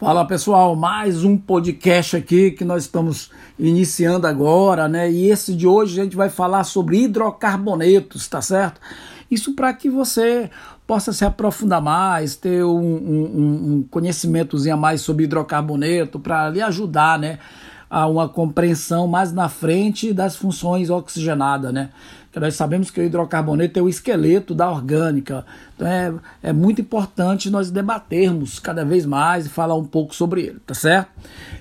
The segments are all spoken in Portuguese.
Fala pessoal, mais um podcast aqui que nós estamos iniciando agora, né? E esse de hoje a gente vai falar sobre hidrocarbonetos, tá certo? Isso para que você possa se aprofundar mais, ter um, um, um conhecimentozinho a mais sobre hidrocarboneto, para lhe ajudar, né? A uma compreensão mais na frente das funções oxigenadas, né? Que nós sabemos que o hidrocarboneto é o esqueleto da orgânica. Então é, é muito importante nós debatermos cada vez mais e falar um pouco sobre ele, tá certo?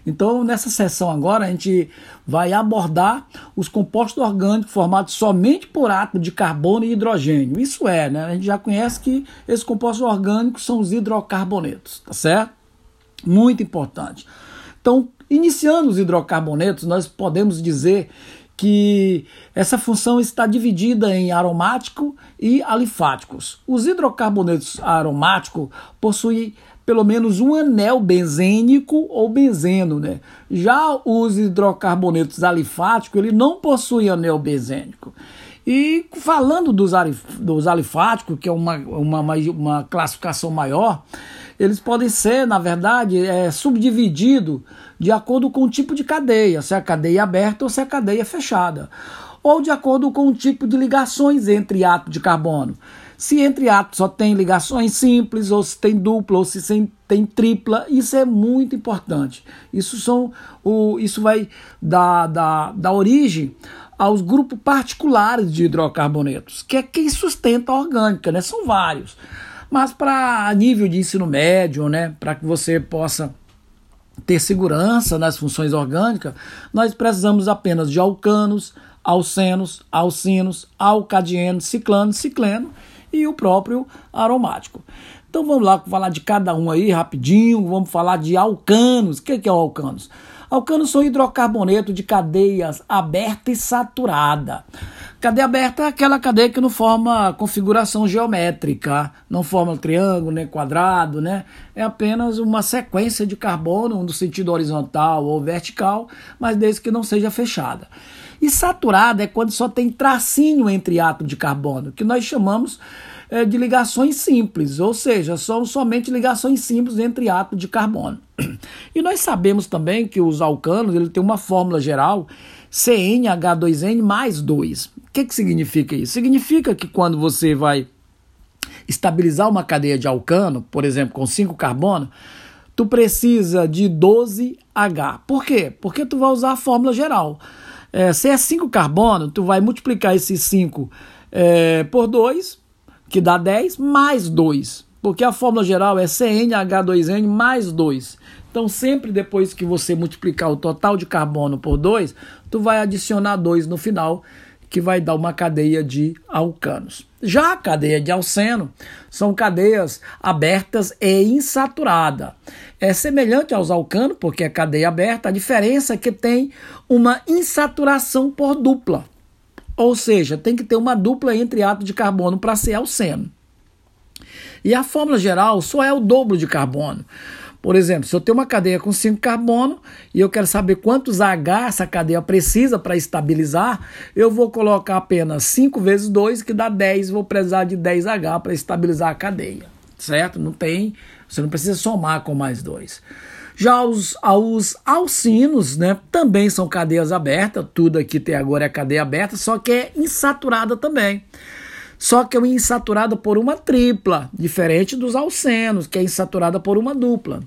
Então, nessa sessão agora, a gente vai abordar os compostos orgânicos formados somente por átomos de carbono e hidrogênio. Isso é, né? A gente já conhece que esses compostos orgânicos são os hidrocarbonetos, tá certo? Muito importante. Então, iniciando os hidrocarbonetos, nós podemos dizer que essa função está dividida em aromático e alifáticos. Os hidrocarbonetos aromáticos possuem pelo menos um anel benzênico ou benzeno, né? Já os hidrocarbonetos alifáticos, ele não possui anel benzênico. E falando dos, dos alifáticos, que é uma, uma, uma classificação maior, eles podem ser, na verdade, é, subdivididos de acordo com o tipo de cadeia, se é a cadeia aberta ou se é a cadeia fechada, ou de acordo com o tipo de ligações entre átomos de carbono. Se entre átomos só tem ligações simples, ou se tem dupla, ou se tem tripla, isso é muito importante. Isso, são o, isso vai dar, dar, dar origem aos grupos particulares de hidrocarbonetos, que é quem sustenta a orgânica, né? São vários. Mas para nível de ensino médio, né, para que você possa ter segurança nas funções orgânicas, nós precisamos apenas de alcanos, alcenos, alcinos, alcadienos, ciclano, cicleno e o próprio aromático. Então vamos lá falar de cada um aí rapidinho, vamos falar de alcanos. O que é o alcanos? Alcanos são hidrocarboneto de cadeias aberta e saturada. Cadeia aberta é aquela cadeia que não forma configuração geométrica, não forma triângulo, nem quadrado, né? É apenas uma sequência de carbono no sentido horizontal ou vertical, mas desde que não seja fechada. E saturada é quando só tem tracinho entre átomos de carbono, que nós chamamos de ligações simples, ou seja, são somente ligações simples entre átomos de carbono. E nós sabemos também que os alcanos ele tem uma fórmula geral CnH2n mais 2. O que, que significa isso? Significa que quando você vai estabilizar uma cadeia de alcano, por exemplo, com 5 carbono, tu precisa de 12H. Por quê? Porque tu vai usar a fórmula geral. É, se é 5 carbono, tu vai multiplicar esses 5 é, por 2, que dá 10, mais 2. Porque a fórmula geral é CnH2n mais 2. Então, sempre depois que você multiplicar o total de carbono por 2, tu vai adicionar 2 no final, que vai dar uma cadeia de alcanos. Já a cadeia de alceno são cadeias abertas e insaturada. É semelhante aos alcanos, porque é cadeia aberta, a diferença é que tem uma insaturação por dupla. Ou seja, tem que ter uma dupla entre átomos de carbono para ser alceno. E a fórmula geral só é o dobro de carbono. Por exemplo, se eu tenho uma cadeia com 5 carbono e eu quero saber quantos H essa cadeia precisa para estabilizar, eu vou colocar apenas 5 vezes 2, que dá 10, vou precisar de 10H para estabilizar a cadeia. Certo? Não tem, você não precisa somar com mais 2. Já os, os alcinos, né, também são cadeias abertas, tudo aqui tem agora é cadeia aberta, só que é insaturada também. Só que é insaturada por uma tripla, diferente dos alcenos, que é insaturada por uma dupla.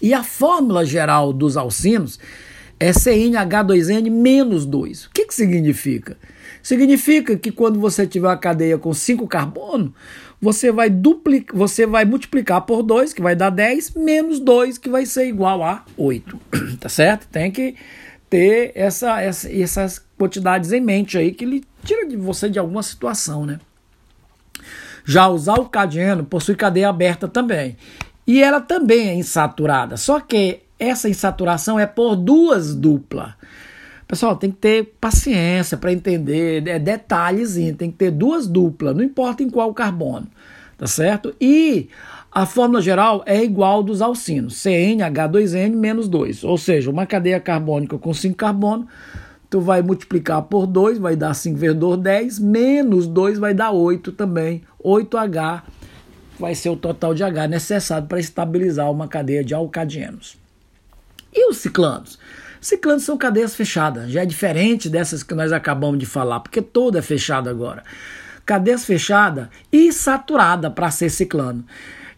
E a fórmula geral dos alcinos é CnH2n menos 2. O que, que significa? Significa que quando você tiver uma cadeia com 5 carbono, você vai duplicar, você vai multiplicar por 2, que vai dar 10, menos 2, que vai ser igual a 8. tá certo? Tem que ter essa, essa, essas quantidades em mente aí que ele tira de você de alguma situação, né? Já os alcadieno possui cadeia aberta também. E ela também é insaturada, só que essa insaturação é por duas duplas. Pessoal, tem que ter paciência para entender, é detalhezinho, tem que ter duas duplas, não importa em qual carbono, tá certo? E a fórmula geral é igual dos alcinos, CnH2n menos 2, ou seja, uma cadeia carbônica com 5 carbono, tu vai multiplicar por 2, vai dar 5 vezes 2, 10, menos 2 vai dar 8 também, 8H vai ser o total de H necessário para estabilizar uma cadeia de alcadienos. E os ciclanos? Ciclanos são cadeias fechadas, já é diferente dessas que nós acabamos de falar, porque toda é fechada agora. Cadeias fechada e saturada para ser ciclano.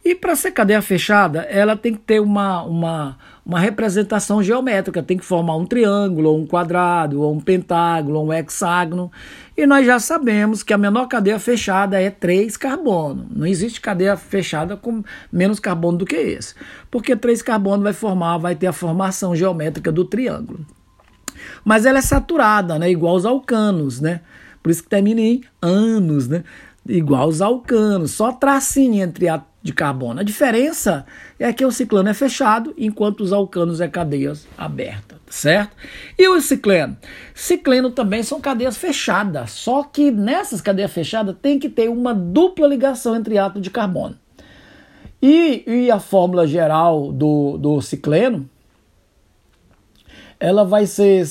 E para ser cadeia fechada, ela tem que ter uma, uma, uma representação geométrica, tem que formar um triângulo, ou um quadrado, ou um pentágono, ou um hexágono. E nós já sabemos que a menor cadeia fechada é 3 carbono. Não existe cadeia fechada com menos carbono do que esse. Porque 3 carbono vai formar, vai ter a formação geométrica do triângulo. Mas ela é saturada, né? Igual os alcanos, né? Por isso que termina em anos, né? Igual os alcanos, só tracinho entre a de carbono. A diferença é que o ciclano é fechado, enquanto os alcanos é cadeias abertas, certo? E o cicleno? Cicleno também são cadeias fechadas, só que nessas cadeias fechadas tem que ter uma dupla ligação entre átomos de carbono. E, e a fórmula geral do, do cicleno, ela vai ser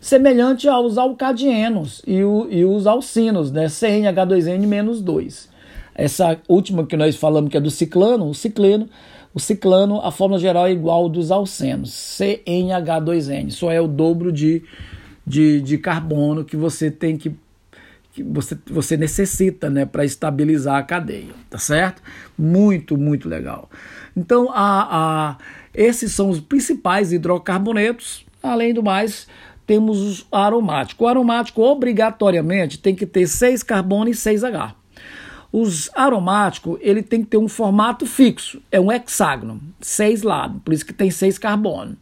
semelhante aos alcadienos e, o, e os alcinos, né? CnH2n menos 2. Essa última que nós falamos que é do ciclano, o cicleno, o ciclano, a fórmula geral é igual dos alcenos, CnH2n, só é o dobro de, de, de carbono que você tem que, que você, você necessita né, para estabilizar a cadeia, tá certo? Muito, muito legal. Então, a, a, esses são os principais hidrocarbonetos, além do mais, temos o aromático. O aromático, obrigatoriamente, tem que ter 6 carbono e 6 H. Os aromáticos, ele tem que ter um formato fixo, é um hexágono, seis lados, por isso que tem seis carbonos.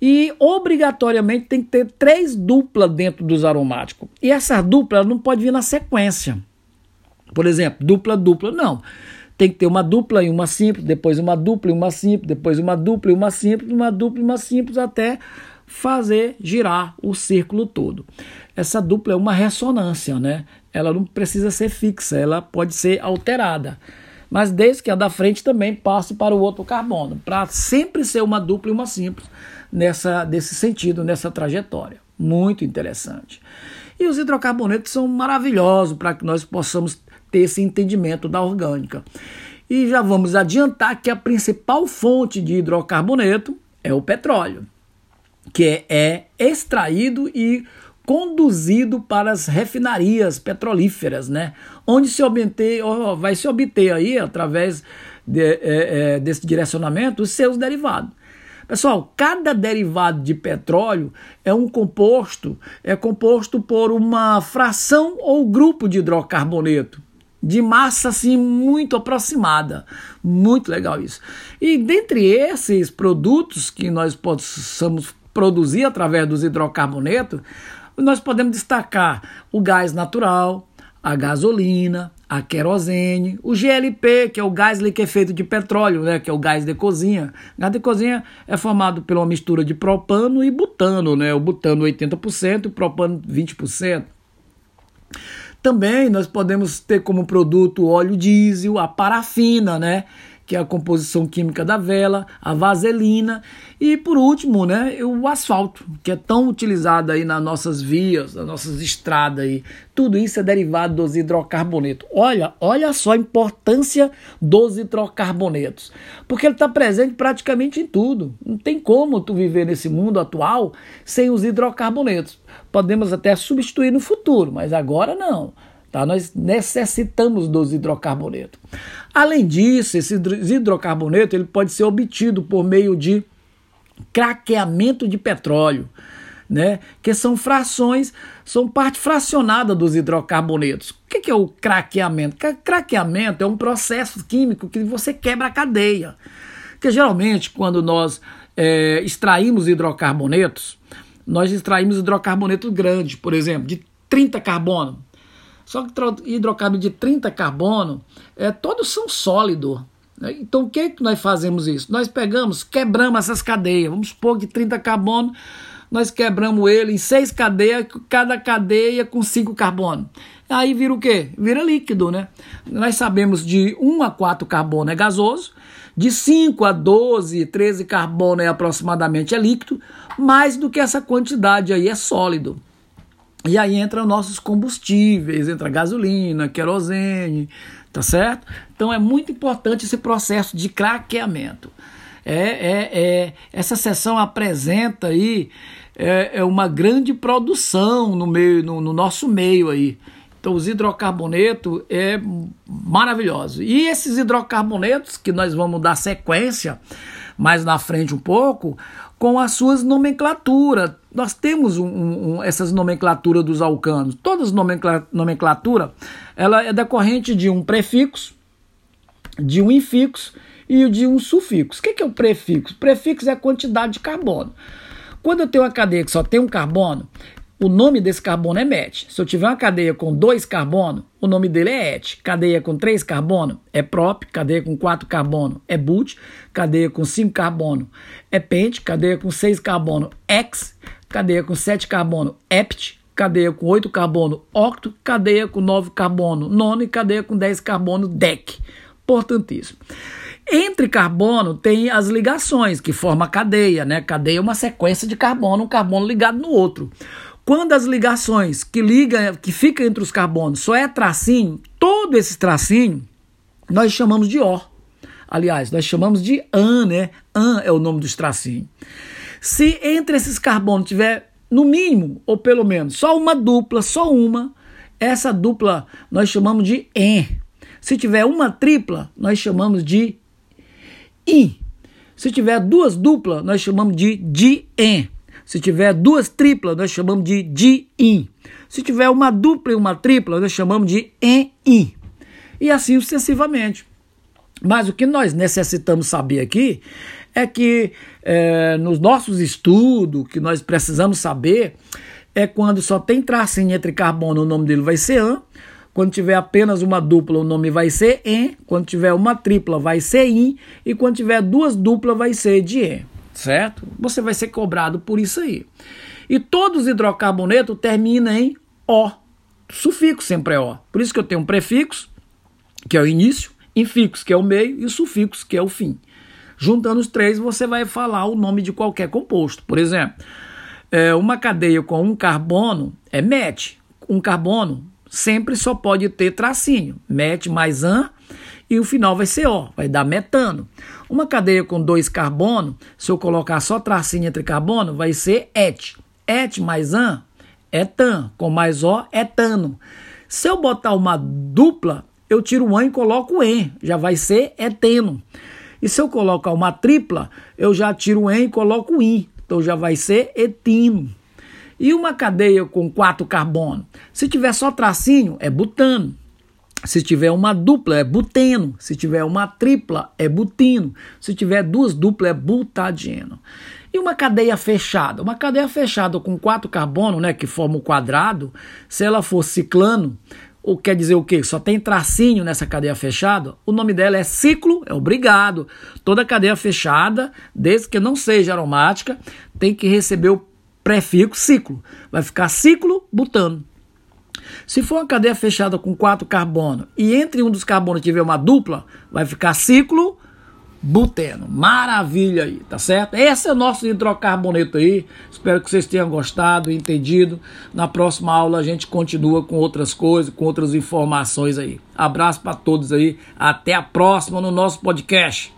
E obrigatoriamente tem que ter três duplas dentro dos aromáticos. E essa dupla não pode vir na sequência. Por exemplo, dupla, dupla, não. Tem que ter uma dupla e uma simples, depois uma dupla e uma simples, depois uma dupla e uma simples, uma dupla e uma simples, até fazer girar o círculo todo. Essa dupla é uma ressonância, né? Ela não precisa ser fixa, ela pode ser alterada. Mas desde que a da frente também passe para o outro carbono, para sempre ser uma dupla e uma simples nessa desse sentido, nessa trajetória. Muito interessante. E os hidrocarbonetos são maravilhosos para que nós possamos ter esse entendimento da orgânica. E já vamos adiantar que a principal fonte de hidrocarboneto é o petróleo, que é extraído e conduzido para as refinarias petrolíferas, né? Onde se obter, vai se obter aí, através de, é, é, desse direcionamento, os seus derivados. Pessoal, cada derivado de petróleo é um composto, é composto por uma fração ou grupo de hidrocarboneto de massa assim muito aproximada. Muito legal isso. E dentre esses produtos que nós possamos produzir através dos hidrocarbonetos, nós podemos destacar o gás natural, a gasolina, a querosene, o GLP, que é o gás liquefeito de petróleo, né, que é o gás de cozinha. O gás de cozinha é formado uma mistura de propano e butano, né, o butano 80% e o propano 20%. Também nós podemos ter como produto o óleo diesel, a parafina, né, que é a composição química da vela, a vaselina e por último, né, o asfalto, que é tão utilizado aí nas nossas vias, nas nossas estradas aí. Tudo isso é derivado dos hidrocarbonetos. Olha, olha só a importância dos hidrocarbonetos, porque ele está presente praticamente em tudo. Não tem como tu viver nesse mundo atual sem os hidrocarbonetos. Podemos até substituir no futuro, mas agora não. Tá? Nós necessitamos dos hidrocarbonetos. Além disso, esse hidrocarboneto ele pode ser obtido por meio de craqueamento de petróleo, né? que são frações, são parte fracionada dos hidrocarbonetos. O que é o craqueamento? Craqueamento é um processo químico que você quebra a cadeia. Que geralmente, quando nós é, extraímos hidrocarbonetos, nós extraímos hidrocarboneto grande, por exemplo, de 30 carbono. Só que hidrocarburo de 30 carbono, é, todos são sólidos. Né? Então o que, que nós fazemos isso? Nós pegamos, quebramos essas cadeias. Vamos supor que 30 carbono, nós quebramos ele em seis cadeias, cada cadeia com 5 carbono. Aí vira o quê? Vira líquido, né? Nós sabemos de 1 a 4 carbono é gasoso, de 5 a 12, 13 carbono é aproximadamente é líquido, mais do que essa quantidade aí é sólido. E aí entram nossos combustíveis, entra gasolina, querosene, tá certo? Então é muito importante esse processo de craqueamento. É, é, é, essa sessão apresenta aí é, é uma grande produção no meio no, no nosso meio aí. Então, os hidrocarbonetos é maravilhoso. E esses hidrocarbonetos, que nós vamos dar sequência mais na frente um pouco, com as suas nomenclaturas. Nós temos um, um, essas nomenclaturas dos alcanos. Todas as nomenclatura ela é decorrente de um prefixo, de um infixo e de um sufixo. O que é o prefixo? Prefixo é a quantidade de carbono. Quando eu tenho uma cadeia que só tem um carbono, o nome desse carbono é MET. Se eu tiver uma cadeia com dois carbono, o nome dele é ET. Cadeia com três carbono é prop. Cadeia com quatro carbono é but. Cadeia com cinco carbono é pent. Cadeia com seis carbono ex. Cadeia com sete carbono hept. Cadeia com oito carbono octo. Cadeia com nove carbono nono. E cadeia com dez carbono dec. Importantíssimo. Entre carbono tem as ligações que formam a cadeia, né? Cadeia é uma sequência de carbono, um carbono ligado no outro. Quando as ligações que liga, que fica entre os carbonos só é tracinho, todo esse tracinho nós chamamos de O. Aliás, nós chamamos de AN, né? AN é o nome dos tracinhos. Se entre esses carbonos tiver no mínimo, ou pelo menos, só uma dupla, só uma, essa dupla nós chamamos de EN. Se tiver uma tripla, nós chamamos de IN. Se tiver duas duplas, nós chamamos de DIEN. Se tiver duas triplas, nós chamamos de di-in. Se tiver uma dupla e uma tripla, nós chamamos de en-in. E assim sucessivamente. Mas o que nós necessitamos saber aqui é que é, nos nossos estudos, que nós precisamos saber, é quando só tem tracinho entre carbono, o nome dele vai ser an. Quando tiver apenas uma dupla, o nome vai ser en. Quando tiver uma tripla, vai ser in. E quando tiver duas duplas, vai ser de en certo? Você vai ser cobrado por isso aí. E todos os hidrocarbonetos terminam em O. Sufixo sempre é O. Por isso que eu tenho um prefixo, que é o início, infixo, que é o meio, e o sufixo, que é o fim. Juntando os três, você vai falar o nome de qualquer composto. Por exemplo, é, uma cadeia com um carbono é MET. Um carbono sempre só pode ter tracinho. MET mais AN e o final vai ser O, vai dar metano. Uma cadeia com dois carbono, se eu colocar só tracinho entre carbono, vai ser et. Et mais an, etan. Com mais O, etano. Se eu botar uma dupla, eu tiro o an e coloco o en, já vai ser eteno. E se eu colocar uma tripla, eu já tiro o en e coloco o in, então já vai ser etino. E uma cadeia com quatro carbono, se tiver só tracinho, é butano. Se tiver uma dupla, é buteno. Se tiver uma tripla, é butino. Se tiver duas duplas, é butadieno. E uma cadeia fechada? Uma cadeia fechada com quatro carbonos, né, que forma o um quadrado, se ela for ciclano, ou quer dizer o quê? Só tem tracinho nessa cadeia fechada, o nome dela é ciclo, é obrigado. Toda cadeia fechada, desde que não seja aromática, tem que receber o prefixo ciclo. Vai ficar ciclo butano. Se for uma cadeia fechada com quatro carbonos e entre um dos carbonos tiver uma dupla, vai ficar ciclo buteno. Maravilha aí, tá certo? Esse é o nosso hidrocarboneto aí. Espero que vocês tenham gostado, entendido. Na próxima aula a gente continua com outras coisas, com outras informações aí. Abraço para todos aí. Até a próxima no nosso podcast.